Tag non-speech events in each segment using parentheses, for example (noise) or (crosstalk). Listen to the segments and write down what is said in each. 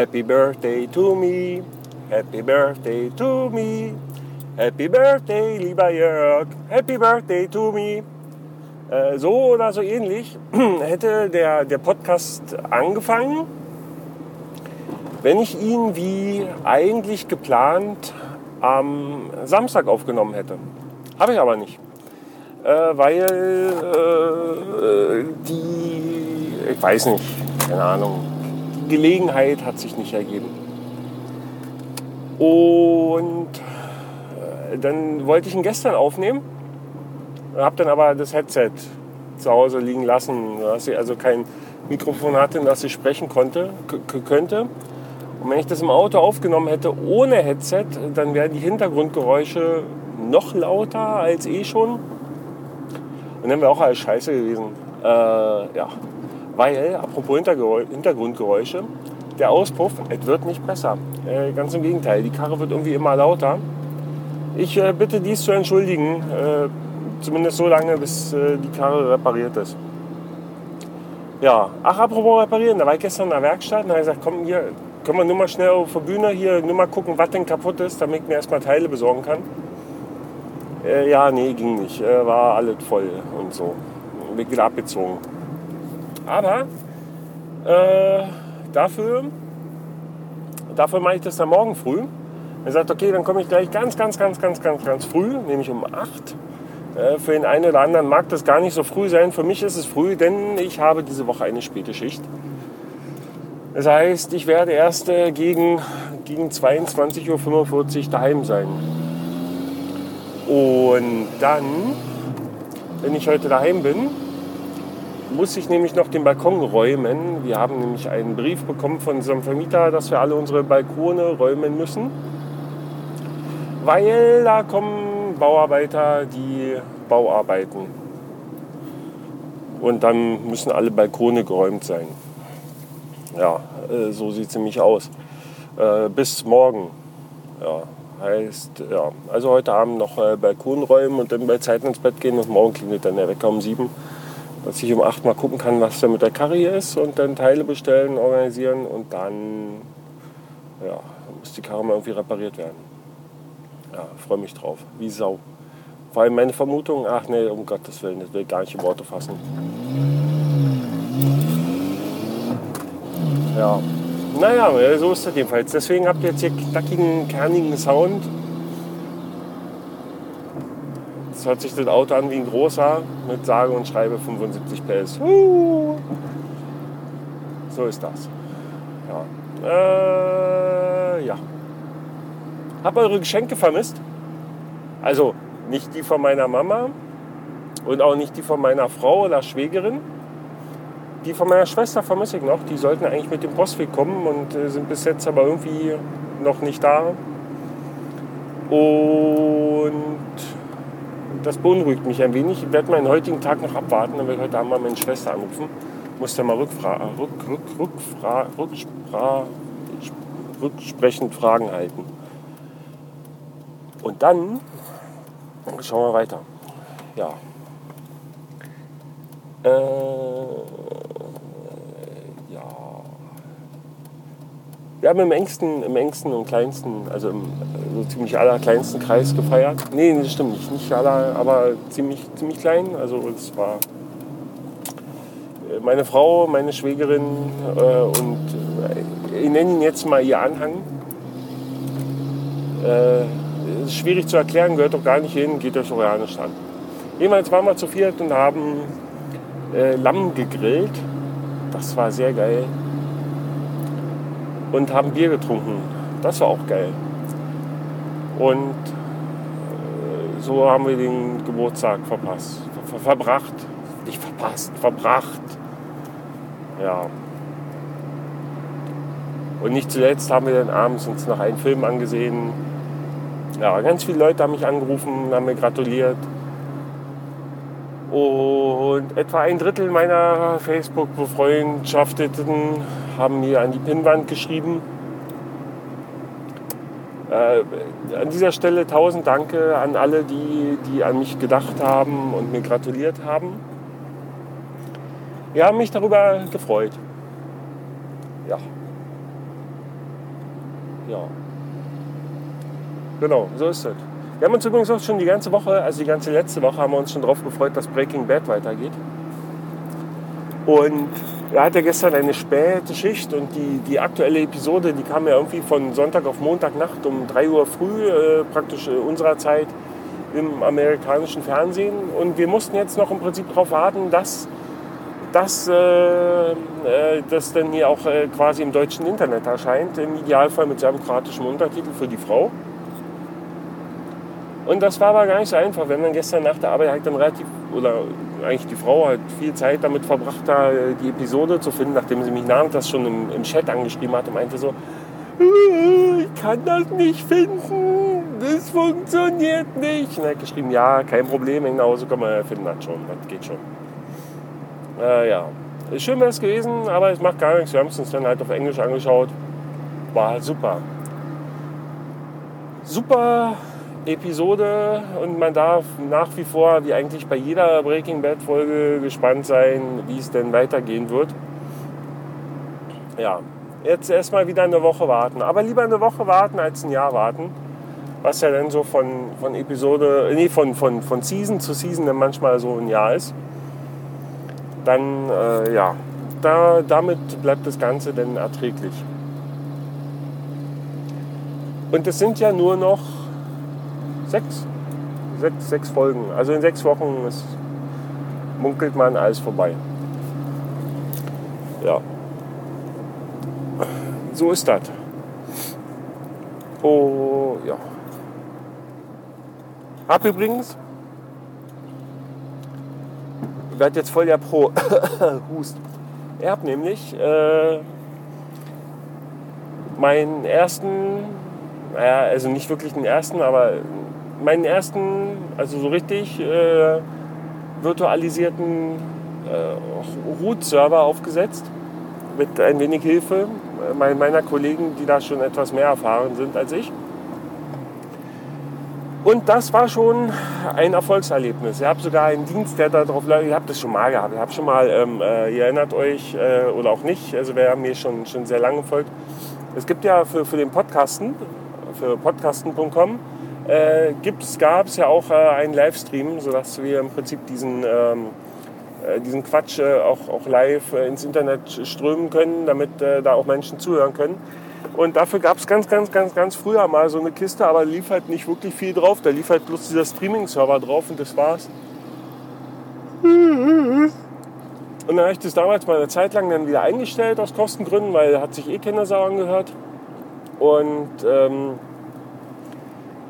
Happy Birthday to me, Happy Birthday to me, Happy Birthday, lieber Jörg, Happy Birthday to me. Äh, so oder so ähnlich (clears throat) hätte der, der Podcast angefangen, wenn ich ihn wie eigentlich geplant am Samstag aufgenommen hätte. Habe ich aber nicht. Äh, weil äh, die, ich weiß nicht, keine Ahnung, Gelegenheit hat sich nicht ergeben. Und äh, dann wollte ich ihn gestern aufnehmen, habe dann aber das Headset zu Hause liegen lassen, dass ich also kein Mikrofon hatte, dass ich sprechen konnte, könnte. Und wenn ich das im Auto aufgenommen hätte ohne Headset, dann wären die Hintergrundgeräusche noch lauter als eh schon. Und dann wäre auch alles scheiße gewesen. Äh, ja. Weil, apropos Hintergrundgeräusche, der Auspuff, es wird nicht besser. Äh, ganz im Gegenteil, die Karre wird irgendwie immer lauter. Ich äh, bitte dies zu entschuldigen, äh, zumindest so lange, bis äh, die Karre repariert ist. Ja, ach, apropos reparieren, da war ich gestern in der Werkstatt und habe gesagt, komm, hier, können wir nur mal schnell auf der Bühne hier nur mal gucken, was denn kaputt ist, damit ich mir erstmal Teile besorgen kann. Äh, ja, nee, ging nicht. Äh, war alles voll und so. Bin wieder abgezogen. Aber äh, dafür, dafür mache ich das dann morgen früh. Er sagt, okay, dann komme ich gleich ganz, ganz, ganz, ganz, ganz, ganz früh, nämlich um 8. Äh, für den einen oder anderen mag das gar nicht so früh sein. Für mich ist es früh, denn ich habe diese Woche eine späte Schicht. Das heißt, ich werde erst äh, gegen, gegen 22.45 Uhr daheim sein. Und dann, wenn ich heute daheim bin, muss ich nämlich noch den Balkon räumen. Wir haben nämlich einen Brief bekommen von unserem Vermieter, dass wir alle unsere Balkone räumen müssen. Weil da kommen Bauarbeiter, die Bauarbeiten. Und dann müssen alle Balkone geräumt sein. Ja, äh, so sieht es nämlich aus. Äh, bis morgen. Ja, heißt, ja, also heute Abend noch äh, Balkon räumen und dann bei Zeit ins Bett gehen und morgen klingelt dann der Wecker um sieben, dass ich um acht mal gucken kann, was da mit der Karre hier ist und dann Teile bestellen, organisieren und dann ja, muss die Karre mal irgendwie repariert werden. Ja, freue mich drauf. Wie Sau. Vor allem meine Vermutung, ach nee, um Gottes Willen, das will ich gar nicht in Worte fassen. Ja, naja, so ist das jedenfalls. Deswegen habt ihr jetzt hier knackigen, kernigen Sound. Jetzt hört sich das Auto an wie ein großer mit sage und schreibe 75 PS. So ist das. Ja. Äh, ja. Hab eure Geschenke vermisst. Also nicht die von meiner Mama und auch nicht die von meiner Frau oder Schwägerin. Die von meiner Schwester vermisse ich noch. Die sollten eigentlich mit dem Postweg kommen und äh, sind bis jetzt aber irgendwie noch nicht da. Und das beunruhigt mich ein wenig. Ich werde meinen heutigen Tag noch abwarten. Dann werde ich heute Abend mal meine Schwester anrufen. Muss ja mal rückfra rück, rück, rückfra rückspra rücksprechend Fragen halten. Und dann schauen wir weiter. Ja. Äh, Wir haben im engsten, im engsten und kleinsten, also im so ziemlich allerkleinsten Kreis gefeiert. Nee, das stimmt nicht. Nicht aller, aber ziemlich, ziemlich klein. Also es war äh, meine Frau, meine Schwägerin äh, und äh, ich nenne ihn jetzt mal ihr Anhang. Äh, ist schwierig zu erklären, gehört doch gar nicht hin, geht euch auch ja nicht an. Jedenfalls waren wir zu viert und haben äh, Lamm gegrillt. Das war sehr geil und haben Bier getrunken. Das war auch geil. Und äh, so haben wir den Geburtstag verpasst. Ver verbracht. Nicht verpasst, verbracht. Ja. Und nicht zuletzt haben wir dann abends uns noch einen Film angesehen. Ja, ganz viele Leute haben mich angerufen, haben mir gratuliert. Und etwa ein Drittel meiner Facebook-Befreundschafteten haben mir an die Pinnwand geschrieben. Äh, an dieser Stelle tausend Danke an alle, die, die an mich gedacht haben und mir gratuliert haben. Wir haben mich darüber gefreut. Ja. ja. Genau, so ist es. Wir haben uns übrigens auch schon die ganze Woche, also die ganze letzte Woche, haben wir uns schon darauf gefreut, dass Breaking Bad weitergeht. Und er hatte gestern eine späte Schicht und die, die aktuelle Episode, die kam ja irgendwie von Sonntag auf Montagnacht um 3 Uhr früh, äh, praktisch äh, unserer Zeit im amerikanischen Fernsehen. Und wir mussten jetzt noch im Prinzip darauf warten, dass dass äh, äh, das dann hier auch äh, quasi im deutschen Internet erscheint, im Idealfall mit serbokratischem Untertitel für die Frau. Und das war aber gar nicht so einfach. Wir haben dann gestern nach der Arbeit halt dann relativ, oder eigentlich die Frau hat viel Zeit damit verbracht, da äh, die Episode zu finden, nachdem sie mich namentlich schon im, im Chat angeschrieben hat und meinte so, äh, ich kann das nicht finden, das funktioniert nicht. Und er hat geschrieben, ja, kein Problem, nach Hause kann man finden das schon, das geht schon. Äh, ja, schön wäre es gewesen, aber es macht gar nichts. Wir haben es uns dann halt auf Englisch angeschaut. War halt super. Super Episode und man darf nach wie vor, wie eigentlich bei jeder Breaking Bad Folge, gespannt sein, wie es denn weitergehen wird. Ja, jetzt erstmal wieder eine Woche warten. Aber lieber eine Woche warten als ein Jahr warten. Was ja dann so von, von Episode, nee, von, von, von Season zu Season dann manchmal so ein Jahr ist dann äh, ja, da, damit bleibt das Ganze dann erträglich. Und es sind ja nur noch sechs, sechs, sechs Folgen. Also in sechs Wochen ist, munkelt man alles vorbei. Ja. So ist das. Oh ja. Hab übrigens werde jetzt voll der Pro. (coughs) Hust. Er hat nämlich äh, meinen ersten, naja, also nicht wirklich den ersten, aber meinen ersten, also so richtig äh, virtualisierten äh, Root-Server aufgesetzt. Mit ein wenig Hilfe meiner Kollegen, die da schon etwas mehr erfahren sind als ich. Und das war schon ein Erfolgserlebnis. Ihr habt sogar einen Dienst, der darauf läuft. Ihr habt das schon mal gehabt. Ihr habt schon mal, ähm, äh, ihr erinnert euch äh, oder auch nicht, also wer mir schon, schon sehr lange folgt. Es gibt ja für, für den Podcasten, für podcasten.com, äh, gab es ja auch äh, einen Livestream, sodass wir im Prinzip diesen, ähm, äh, diesen Quatsch äh, auch, auch live ins Internet strömen können, damit da auch Menschen zuhören können. Und dafür gab es ganz, ganz, ganz, ganz früher mal so eine Kiste, aber lief halt nicht wirklich viel drauf. Da lief halt bloß dieser Streaming-Server drauf und das war's. Und dann habe ich das damals mal eine Zeit lang dann wieder eingestellt aus Kostengründen, weil hat sich eh keiner Sau angehört. Und ähm, äh,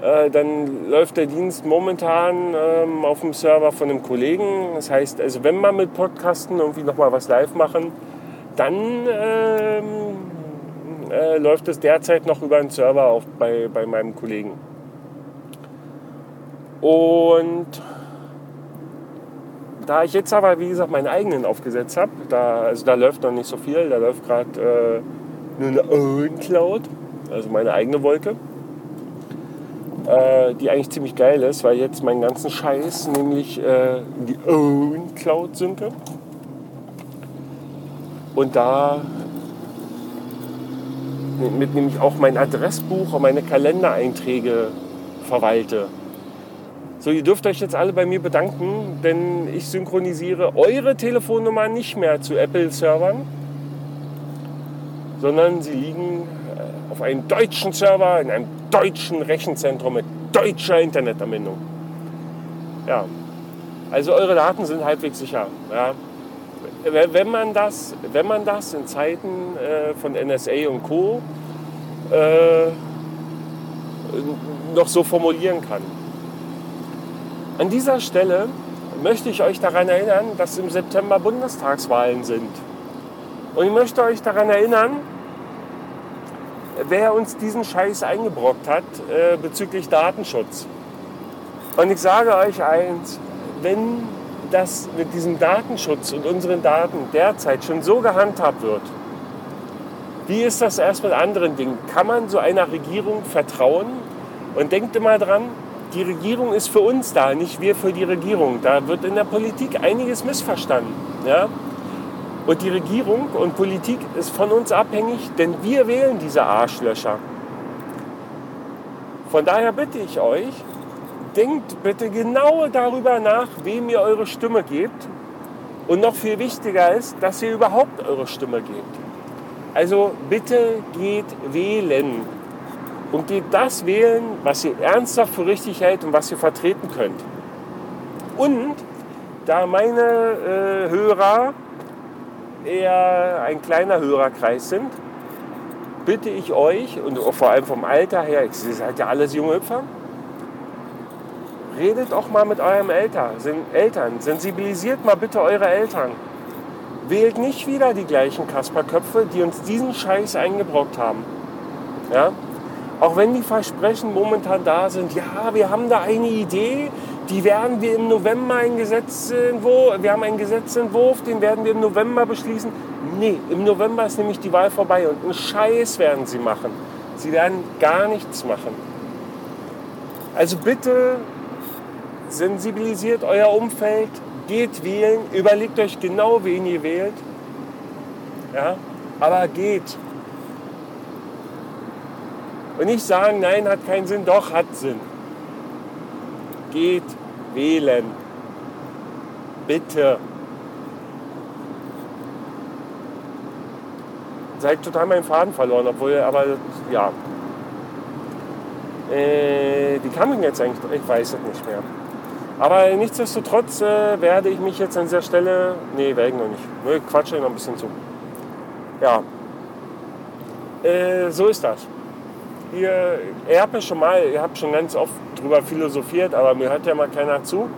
dann läuft der Dienst momentan ähm, auf dem Server von einem Kollegen. Das heißt, also wenn wir mit Podcasten irgendwie nochmal was live machen, dann ähm, äh, läuft es derzeit noch über einen Server auf, bei, bei meinem Kollegen. Und da ich jetzt aber, wie gesagt, meinen eigenen aufgesetzt habe, da, also da läuft noch nicht so viel, da läuft gerade äh, nur eine Cloud, also meine eigene Wolke, äh, die eigentlich ziemlich geil ist, weil jetzt meinen ganzen Scheiß nämlich äh, in die Own Cloud synke. Und da mit nämlich auch mein Adressbuch und meine Kalendereinträge verwalte. So, ihr dürft euch jetzt alle bei mir bedanken, denn ich synchronisiere eure Telefonnummer nicht mehr zu Apple-Servern, sondern sie liegen auf einem deutschen Server in einem deutschen Rechenzentrum mit deutscher Internetanbindung. Ja, also eure Daten sind halbwegs sicher. Ja. Wenn man das, wenn man das in Zeiten äh, von NSA und Co. Äh, noch so formulieren kann. An dieser Stelle möchte ich euch daran erinnern, dass im September Bundestagswahlen sind. Und ich möchte euch daran erinnern, wer uns diesen Scheiß eingebrockt hat äh, bezüglich Datenschutz. Und ich sage euch eins, wenn das mit diesem Datenschutz und unseren Daten derzeit schon so gehandhabt wird, wie ist das erst mit anderen Dingen? Kann man so einer Regierung vertrauen? Und denkt immer dran, die Regierung ist für uns da, nicht wir für die Regierung. Da wird in der Politik einiges missverstanden. Ja? Und die Regierung und Politik ist von uns abhängig, denn wir wählen diese Arschlöcher. Von daher bitte ich euch, denkt bitte genau darüber nach, wem ihr eure Stimme gebt. Und noch viel wichtiger ist, dass ihr überhaupt eure Stimme gebt. Also bitte geht wählen. Und geht das wählen, was ihr ernsthaft für richtig hält und was ihr vertreten könnt. Und da meine äh, Hörer eher ein kleiner Hörerkreis sind, bitte ich euch, und vor allem vom Alter her, ihr seid ja alles junge Hüpfer, redet auch mal mit eurem Eltern, Eltern. Sensibilisiert mal bitte eure Eltern. Wählt nicht wieder die gleichen Kasperköpfe, die uns diesen Scheiß eingebrockt haben. Ja? Auch wenn die Versprechen momentan da sind, ja, wir haben da eine Idee, die werden wir im November ein Gesetzentwurf, wir haben einen Gesetzentwurf, den werden wir im November beschließen. Nee, im November ist nämlich die Wahl vorbei und einen Scheiß werden sie machen. Sie werden gar nichts machen. Also bitte sensibilisiert euer Umfeld, geht wählen, überlegt euch genau, wen ihr wählt. Ja, aber geht. Und nicht sagen, nein, hat keinen Sinn, doch, hat Sinn. Geht wählen. Bitte. Seid total meinen Faden verloren, obwohl, aber ja. Äh, wie kam ich jetzt eigentlich? Ich weiß es nicht mehr. Aber nichtsdestotrotz äh, werde ich mich jetzt an dieser Stelle. Nee, werde ich noch nicht. Ich quatsche noch ein bisschen zu. Ja. Äh, so ist das. Ihr, ihr habt ja schon mal, ihr habt schon ganz oft drüber philosophiert, aber mir hört ja mal keiner zu.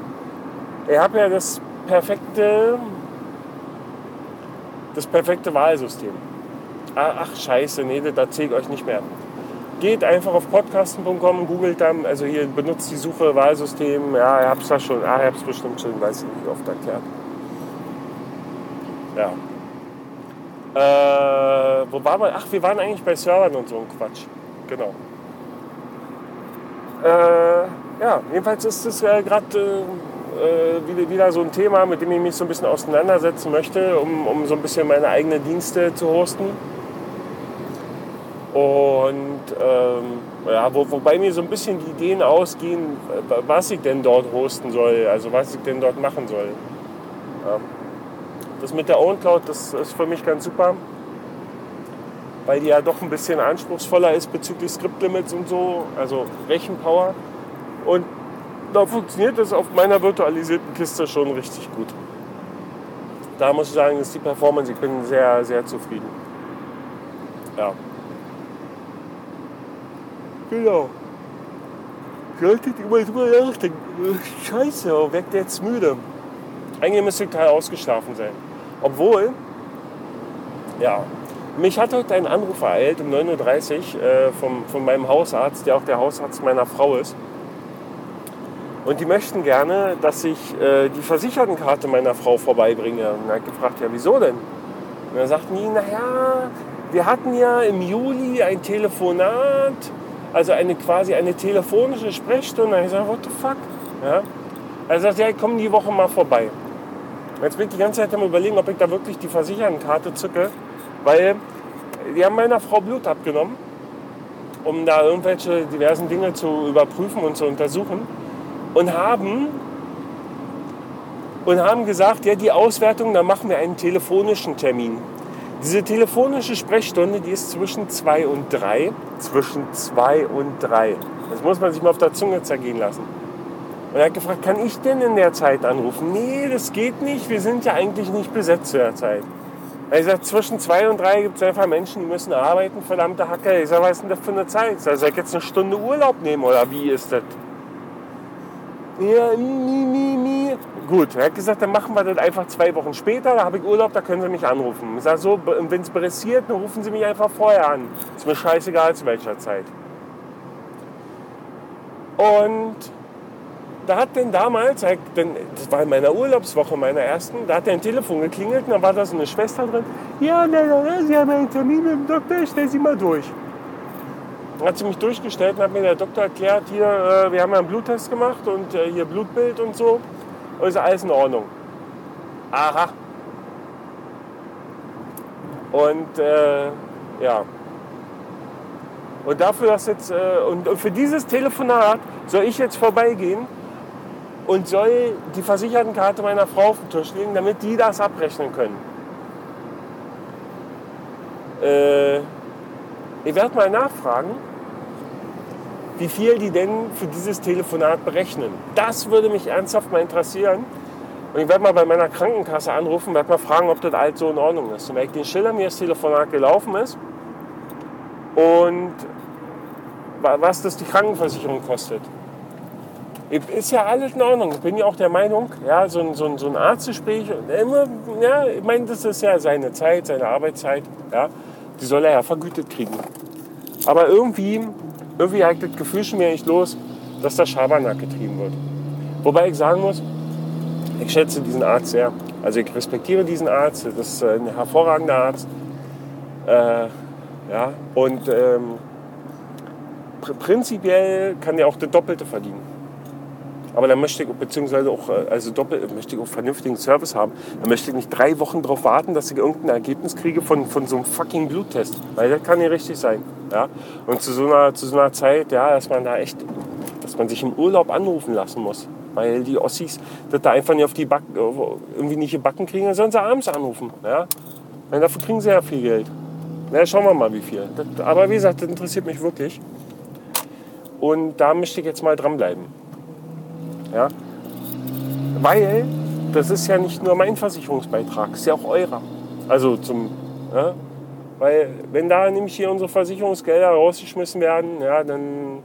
Ihr habt ja das perfekte, das perfekte Wahlsystem. Ach, ach scheiße, nee, das erzähle ich euch nicht mehr geht einfach auf podcasten.com, googelt dann, also hier benutzt die Suche Wahlsystem. Ja, ihr habt es da schon, ah, ihr habt es bestimmt schon, weiß ich nicht, wie oft erklärt. Ja. Äh, wo waren wir? Ach, wir waren eigentlich bei Servern und so ein Quatsch. Genau. Äh, ja, jedenfalls ist es äh, gerade äh, wieder so ein Thema, mit dem ich mich so ein bisschen auseinandersetzen möchte, um, um so ein bisschen meine eigenen Dienste zu hosten und ähm, ja, wo, wobei mir so ein bisschen die Ideen ausgehen, was ich denn dort hosten soll, also was ich denn dort machen soll. Ja. Das mit der OwnCloud, das ist für mich ganz super, weil die ja doch ein bisschen anspruchsvoller ist bezüglich Script-Limits und so, also Rechenpower. Und da funktioniert das auf meiner virtualisierten Kiste schon richtig gut. Da muss ich sagen, ist die Performance, ich bin sehr, sehr zufrieden. Ja. Genau. Solltet mal drüber nachdenken. Scheiße, weckt jetzt müde. Eigentlich müsste ich total ausgeschlafen sein. Obwohl, ja, mich hat heute ein Anruf ereilt um 9.30 Uhr äh, vom, von meinem Hausarzt, der auch der Hausarzt meiner Frau ist. Und die möchten gerne, dass ich äh, die Versichertenkarte meiner Frau vorbeibringe. Und er hat gefragt, ja, wieso denn? Und dann sagten die, naja, wir hatten ja im Juli ein Telefonat also eine quasi eine telefonische Sprechstunde. Ich sage, what the fuck? Ja? Er sagt, ja, ich komme die Woche mal vorbei. Jetzt bin ich die ganze Zeit am überlegen, ob ich da wirklich die Versichertenkarte zücke, weil die haben meiner Frau Blut abgenommen, um da irgendwelche diversen Dinge zu überprüfen und zu untersuchen und haben und haben gesagt, ja, die Auswertung, da machen wir einen telefonischen Termin. Diese telefonische Sprechstunde, die ist zwischen zwei und drei. Zwischen zwei und drei. Das muss man sich mal auf der Zunge zergehen lassen. Und er hat gefragt, kann ich denn in der Zeit anrufen? Nee, das geht nicht. Wir sind ja eigentlich nicht besetzt zu der Zeit. Er sagt, zwischen zwei und drei gibt es einfach Menschen, die müssen arbeiten, verdammte Hacke. Ich sage, was ist denn das für eine Zeit? Ich sage, soll ich jetzt eine Stunde Urlaub nehmen oder wie ist das? Ja, nie, nie, nie. Gut, er hat gesagt, dann machen wir das einfach zwei Wochen später, da habe ich Urlaub, da können Sie mich anrufen. Ich sage so, wenn es pressiert, dann rufen Sie mich einfach vorher an. Ist mir scheißegal zu welcher Zeit. Und da hat denn damals, das war in meiner Urlaubswoche, meiner ersten, da hat er ein Telefon geklingelt und da war da so eine Schwester drin. Ja, na, na, na, Sie haben einen Termin mit dem Doktor, ich stelle Sie mal durch. Dann hat sie mich durchgestellt und hat mir der Doktor erklärt, hier, äh, wir haben einen Bluttest gemacht und äh, hier Blutbild und so. Und ist alles in Ordnung. Aha. Und äh, ja. Und dafür, dass jetzt, äh, und für dieses Telefonat soll ich jetzt vorbeigehen und soll die Versichertenkarte meiner Frau auf den Tisch legen, damit die das abrechnen können. Äh, ich werde mal nachfragen, wie viel die denn für dieses Telefonat berechnen. Das würde mich ernsthaft mal interessieren. Und ich werde mal bei meiner Krankenkasse anrufen, werde mal fragen, ob das alles so in Ordnung ist. Und wenn ich den Schiller mir das Telefonat gelaufen ist und was das die Krankenversicherung kostet. Ist ja alles in Ordnung. Ich bin ja auch der Meinung, ja, so ein, so ein, so ein Arztgespräch, immer, ja, ich meine, das ist ja seine Zeit, seine Arbeitszeit, ja, die soll er ja vergütet kriegen. Aber irgendwie, irgendwie ich das Gefühl schon mir nicht los, dass da Schabernack getrieben wird. Wobei ich sagen muss, ich schätze diesen Arzt sehr. Also ich respektiere diesen Arzt, das ist ein hervorragender Arzt. Äh, ja, und ähm, pr prinzipiell kann der auch das Doppelte verdienen. Aber dann möchte ich, beziehungsweise auch, äh, also doppelt, möchte ich auch vernünftigen Service haben. Dann möchte ich nicht drei Wochen darauf warten, dass ich irgendein Ergebnis kriege von, von so einem fucking Bluttest. Weil das kann ja richtig sein. Ja? Und zu so, einer, zu so einer Zeit, ja, dass man da echt, dass man sich im Urlaub anrufen lassen muss. Weil die Ossis das da einfach nicht auf die Backen, irgendwie nicht gebacken kriegen, dann sollen sie abends anrufen. Ja? Weil dafür kriegen sie ja viel Geld. Na, schauen wir mal, wie viel. Das, aber wie gesagt, das interessiert mich wirklich. Und da möchte ich jetzt mal dranbleiben. Ja? Weil das ist ja nicht nur mein Versicherungsbeitrag, ist ja auch eurer. Also zum, ja? weil wenn da nämlich hier unsere Versicherungsgelder rausgeschmissen werden, ja, dann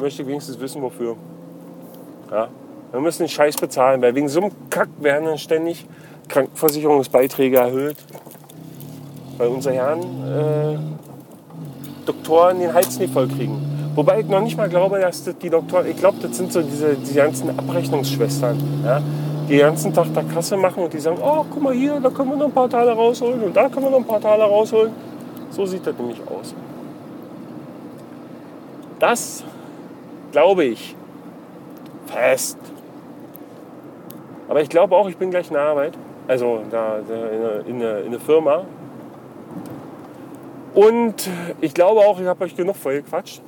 möchte ich wenigstens wissen, wofür. Ja? Wir müssen den Scheiß bezahlen, weil wegen so einem Kack werden dann ständig Krankenversicherungsbeiträge erhöht. Weil unsere Herren äh, Doktoren den Hals nicht voll kriegen. Wobei ich noch nicht mal glaube, dass das die Doktoren, ich glaube, das sind so diese, die ganzen Abrechnungsschwestern, ja, die den ganzen Tag da Kasse machen und die sagen, oh, guck mal hier, da können wir noch ein paar Teile rausholen und da können wir noch ein paar Teile rausholen. So sieht das nämlich aus. Das glaube ich fest. Aber ich glaube auch, ich bin gleich in der Arbeit, also da, in, der, in Firma. Und ich glaube auch, ich habe euch genug voll gequatscht.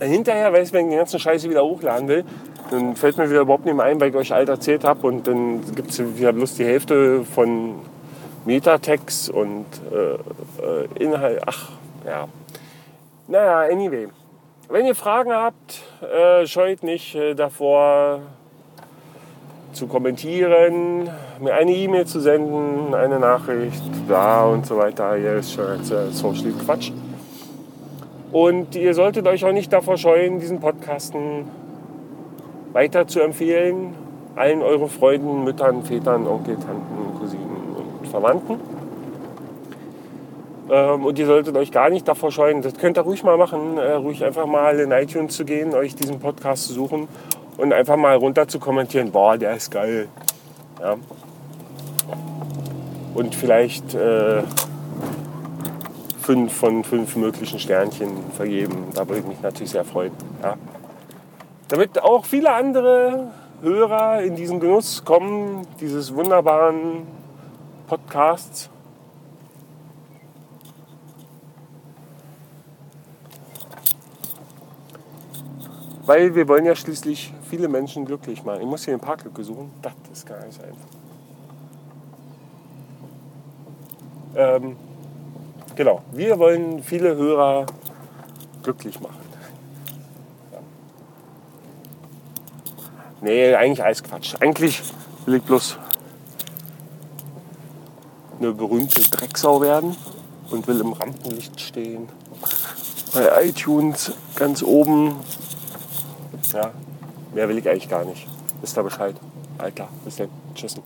Hinterher, weiß wenn ich den ganzen Scheiße wieder hochladen will, dann fällt mir wieder überhaupt nicht mehr ein, weil ich euch alt erzählt habe. Und dann gibt es wieder bloß die Hälfte von Metatext und äh, äh, Inhalt. Ach, ja. Naja, anyway. Wenn ihr Fragen habt, äh, scheut nicht äh, davor zu kommentieren, mir eine E-Mail zu senden, eine Nachricht, da und so weiter. Hier ist schon jetzt, äh, Social Quatsch. Und ihr solltet euch auch nicht davor scheuen, diesen Podcasten weiter zu empfehlen. Allen euren Freunden, Müttern, Vätern, Onkel, Tanten, Cousinen und Verwandten. Ähm, und ihr solltet euch gar nicht davor scheuen, das könnt ihr ruhig mal machen, äh, ruhig einfach mal in iTunes zu gehen, euch diesen Podcast zu suchen und einfach mal runter zu kommentieren, boah, der ist geil. Ja. Und vielleicht äh, fünf von fünf möglichen Sternchen vergeben. Da würde ich mich natürlich sehr freuen. Ja. Damit auch viele andere Hörer in diesen Genuss kommen, dieses wunderbaren Podcasts. Weil wir wollen ja schließlich viele Menschen glücklich machen. Ich muss hier eine Parklücke suchen. Das ist gar nicht einfach. Ähm, Genau, wir wollen viele Hörer glücklich machen. Nee, eigentlich alles Quatsch. Eigentlich will ich bloß eine berühmte Drecksau werden und will im Rampenlicht stehen. Bei iTunes ganz oben. Ja, mehr will ich eigentlich gar nicht. Wisst ihr Bescheid? Alter, bis dann. Tschüss.